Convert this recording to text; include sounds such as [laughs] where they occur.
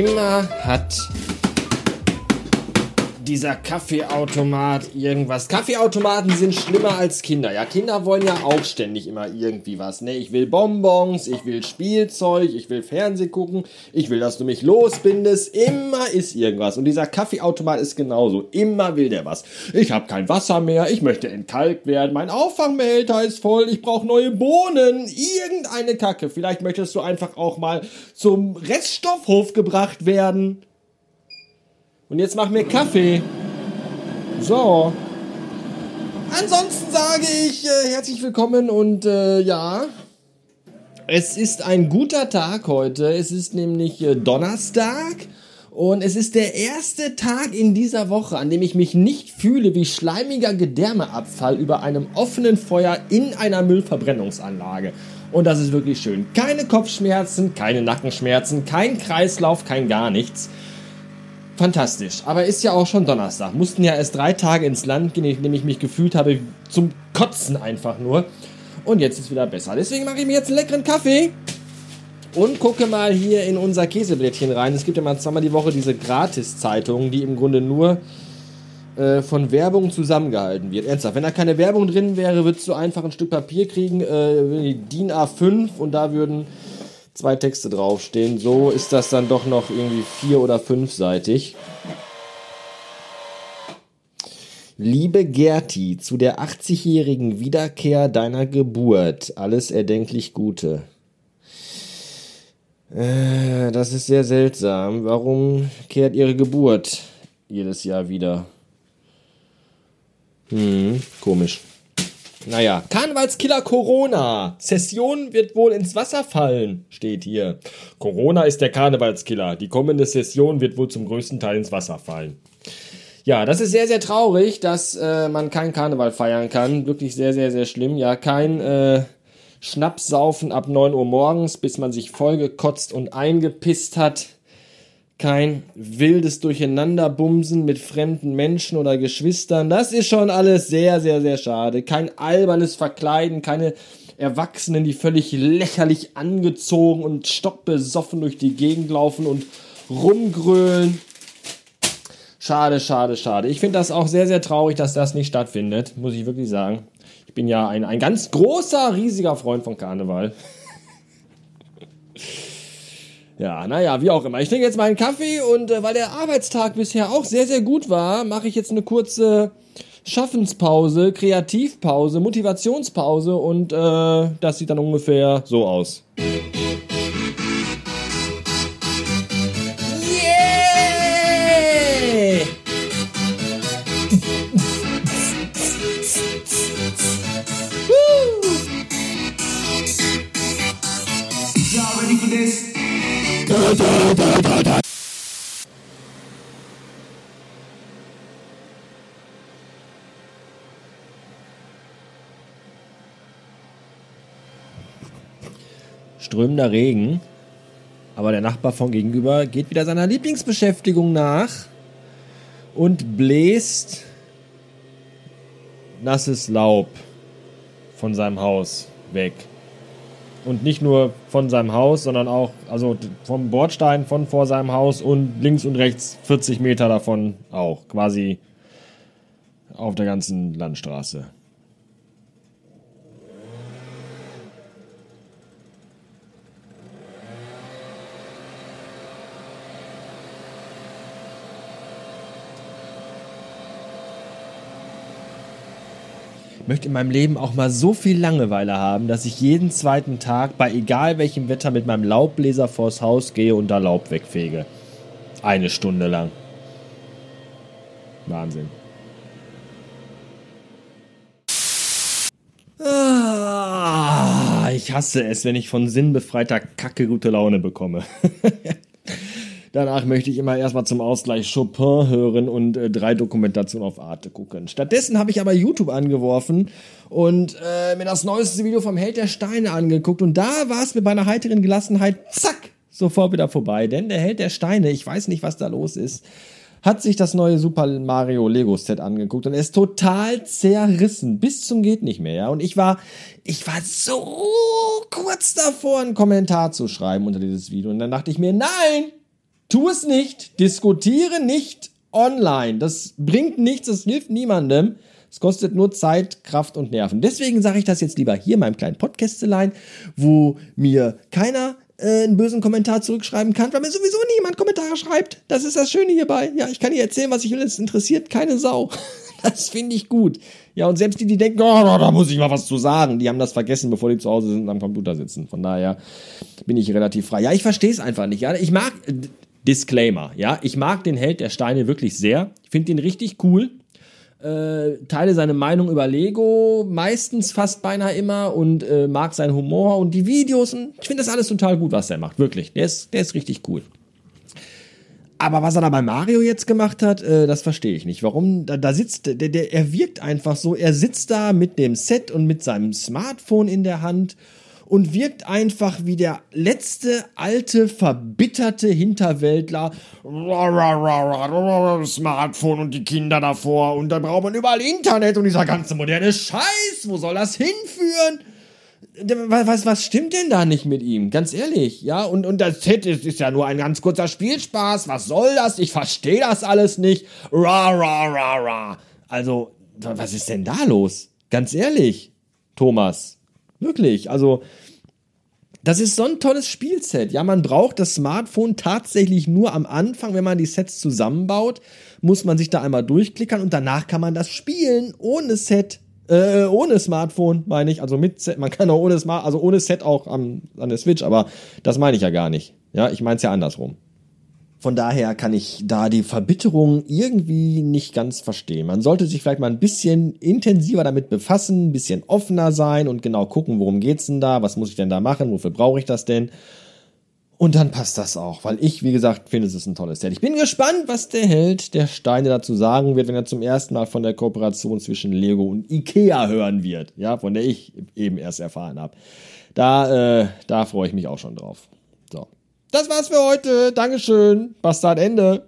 Immer hat dieser Kaffeeautomat irgendwas. Kaffeeautomaten sind schlimmer als Kinder. Ja, Kinder wollen ja auch ständig immer irgendwie was. Ne? Ich will Bonbons, ich will Spielzeug, ich will Fernseh gucken, ich will, dass du mich losbindest. Immer ist irgendwas. Und dieser Kaffeeautomat ist genauso. Immer will der was. Ich habe kein Wasser mehr, ich möchte entkalkt werden, mein Auffangbehälter ist voll, ich brauche neue Bohnen, irgendeine Kacke. Vielleicht möchtest du einfach auch mal zum Reststoffhof gebracht werden. Und jetzt mach mir Kaffee. So. Ansonsten sage ich äh, herzlich willkommen und äh, ja. Es ist ein guter Tag heute. Es ist nämlich äh, Donnerstag. Und es ist der erste Tag in dieser Woche, an dem ich mich nicht fühle wie schleimiger Gedärmeabfall über einem offenen Feuer in einer Müllverbrennungsanlage. Und das ist wirklich schön. Keine Kopfschmerzen, keine Nackenschmerzen, kein Kreislauf, kein gar nichts fantastisch. Aber ist ja auch schon Donnerstag. Mussten ja erst drei Tage ins Land gehen, in dem ich mich gefühlt habe zum Kotzen einfach nur. Und jetzt ist wieder besser. Deswegen mache ich mir jetzt einen leckeren Kaffee und gucke mal hier in unser Käseblättchen rein. Es gibt ja mal zweimal die Woche diese Gratis-Zeitungen, die im Grunde nur äh, von Werbung zusammengehalten wird. Ernsthaft, wenn da keine Werbung drin wäre, würdest du einfach ein Stück Papier kriegen, äh, DIN A5 und da würden zwei Texte draufstehen. So ist das dann doch noch irgendwie vier- oder fünfseitig. Liebe Gerti, zu der 80-jährigen Wiederkehr deiner Geburt, alles erdenklich Gute. Äh, das ist sehr seltsam. Warum kehrt ihre Geburt jedes Jahr wieder? Hm, komisch. Naja, Karnevalskiller Corona. Session wird wohl ins Wasser fallen, steht hier. Corona ist der Karnevalskiller. Die kommende Session wird wohl zum größten Teil ins Wasser fallen. Ja, das ist sehr, sehr traurig, dass äh, man kein Karneval feiern kann. Wirklich sehr, sehr, sehr schlimm. Ja, kein äh, Schnapssaufen ab 9 Uhr morgens, bis man sich vollgekotzt und eingepisst hat kein wildes Durcheinanderbumsen mit fremden Menschen oder Geschwistern. Das ist schon alles sehr, sehr, sehr schade. Kein albernes Verkleiden, keine Erwachsenen, die völlig lächerlich angezogen und stockbesoffen durch die Gegend laufen und rumgrölen. Schade, schade, schade. Ich finde das auch sehr, sehr traurig, dass das nicht stattfindet, muss ich wirklich sagen. Ich bin ja ein, ein ganz großer, riesiger Freund von Karneval. Ja, naja, wie auch immer. Ich trinke jetzt meinen Kaffee und äh, weil der Arbeitstag bisher auch sehr, sehr gut war, mache ich jetzt eine kurze Schaffenspause, Kreativpause, Motivationspause und äh, das sieht dann ungefähr so aus. Yeah! Y'all ready for this? Strömender Regen, aber der Nachbar von gegenüber geht wieder seiner Lieblingsbeschäftigung nach und bläst nasses Laub von seinem Haus weg. Und nicht nur von seinem Haus, sondern auch also vom Bordstein von vor seinem Haus und links und rechts 40 Meter davon auch. Quasi auf der ganzen Landstraße. Möchte in meinem Leben auch mal so viel Langeweile haben, dass ich jeden zweiten Tag bei egal welchem Wetter mit meinem Laubbläser vors Haus gehe und da Laub wegfege. Eine Stunde lang. Wahnsinn. Ah, ich hasse es, wenn ich von sinnbefreiter Kacke gute Laune bekomme. [laughs] Danach möchte ich immer erstmal zum Ausgleich Chopin hören und äh, drei Dokumentationen auf Arte gucken. Stattdessen habe ich aber YouTube angeworfen und äh, mir das neueste Video vom Held der Steine angeguckt und da war es mit meiner heiteren Gelassenheit, zack, sofort wieder vorbei. Denn der Held der Steine, ich weiß nicht, was da los ist, hat sich das neue Super Mario Lego Set angeguckt und er ist total zerrissen bis zum geht nicht mehr, ja. Und ich war, ich war so kurz davor, einen Kommentar zu schreiben unter dieses Video und dann dachte ich mir, nein, Tu es nicht, diskutiere nicht online. Das bringt nichts, das hilft niemandem. Es kostet nur Zeit, Kraft und Nerven. Deswegen sage ich das jetzt lieber hier in meinem kleinen Podcastelein, wo mir keiner äh, einen bösen Kommentar zurückschreiben kann, weil mir sowieso niemand Kommentare schreibt. Das ist das Schöne hierbei. Ja, ich kann hier erzählen, was ich will. Es interessiert keine Sau. [laughs] Das finde ich gut. Ja, und selbst die, die denken, oh, da muss ich mal was zu sagen, die haben das vergessen, bevor die zu Hause sind und am Computer sitzen. Von daher bin ich relativ frei. Ja, ich verstehe es einfach nicht. Ja, ich mag, Disclaimer, ja, ich mag den Held der Steine wirklich sehr. Ich finde ihn richtig cool. Äh, teile seine Meinung über Lego, meistens fast beinahe immer und äh, mag seinen Humor und die Videos. Und ich finde das alles total gut, was er macht. Wirklich. Der ist, der ist richtig cool. Aber was er da bei Mario jetzt gemacht hat, äh, das verstehe ich nicht. Warum? Da, da sitzt, der, der, er wirkt einfach so, er sitzt da mit dem Set und mit seinem Smartphone in der Hand und wirkt einfach wie der letzte alte, verbitterte Hinterwäldler. Smartphone und die Kinder davor und dann braucht man überall Internet und dieser ganze moderne Scheiß. Wo soll das hinführen? was, was stimmt denn da nicht mit ihm? Ganz ehrlich, ja? Und, und das Set ist, ist ja nur ein ganz kurzer Spielspaß. Was soll das? Ich verstehe das alles nicht. Ra, ra, ra, ra. Also, was ist denn da los? Ganz ehrlich, Thomas. Wirklich, also. Das ist so ein tolles Spielset. Ja, man braucht das Smartphone tatsächlich nur am Anfang, wenn man die Sets zusammenbaut, muss man sich da einmal durchklickern und danach kann man das spielen ohne Set. Äh, ohne Smartphone meine ich, also mit Set, man kann auch ohne Smart, also ohne Set auch am, an der Switch, aber das meine ich ja gar nicht. Ja, ich meine es ja andersrum. Von daher kann ich da die Verbitterung irgendwie nicht ganz verstehen. Man sollte sich vielleicht mal ein bisschen intensiver damit befassen, ein bisschen offener sein und genau gucken, worum geht's denn da, was muss ich denn da machen, wofür brauche ich das denn? Und dann passt das auch, weil ich, wie gesagt, finde, es ist ein tolles Set. Ich bin gespannt, was der Held der Steine dazu sagen wird, wenn er zum ersten Mal von der Kooperation zwischen Lego und Ikea hören wird. Ja, von der ich eben erst erfahren habe. Da, äh, da freue ich mich auch schon drauf. Das war's für heute. Dankeschön. Bastard Ende.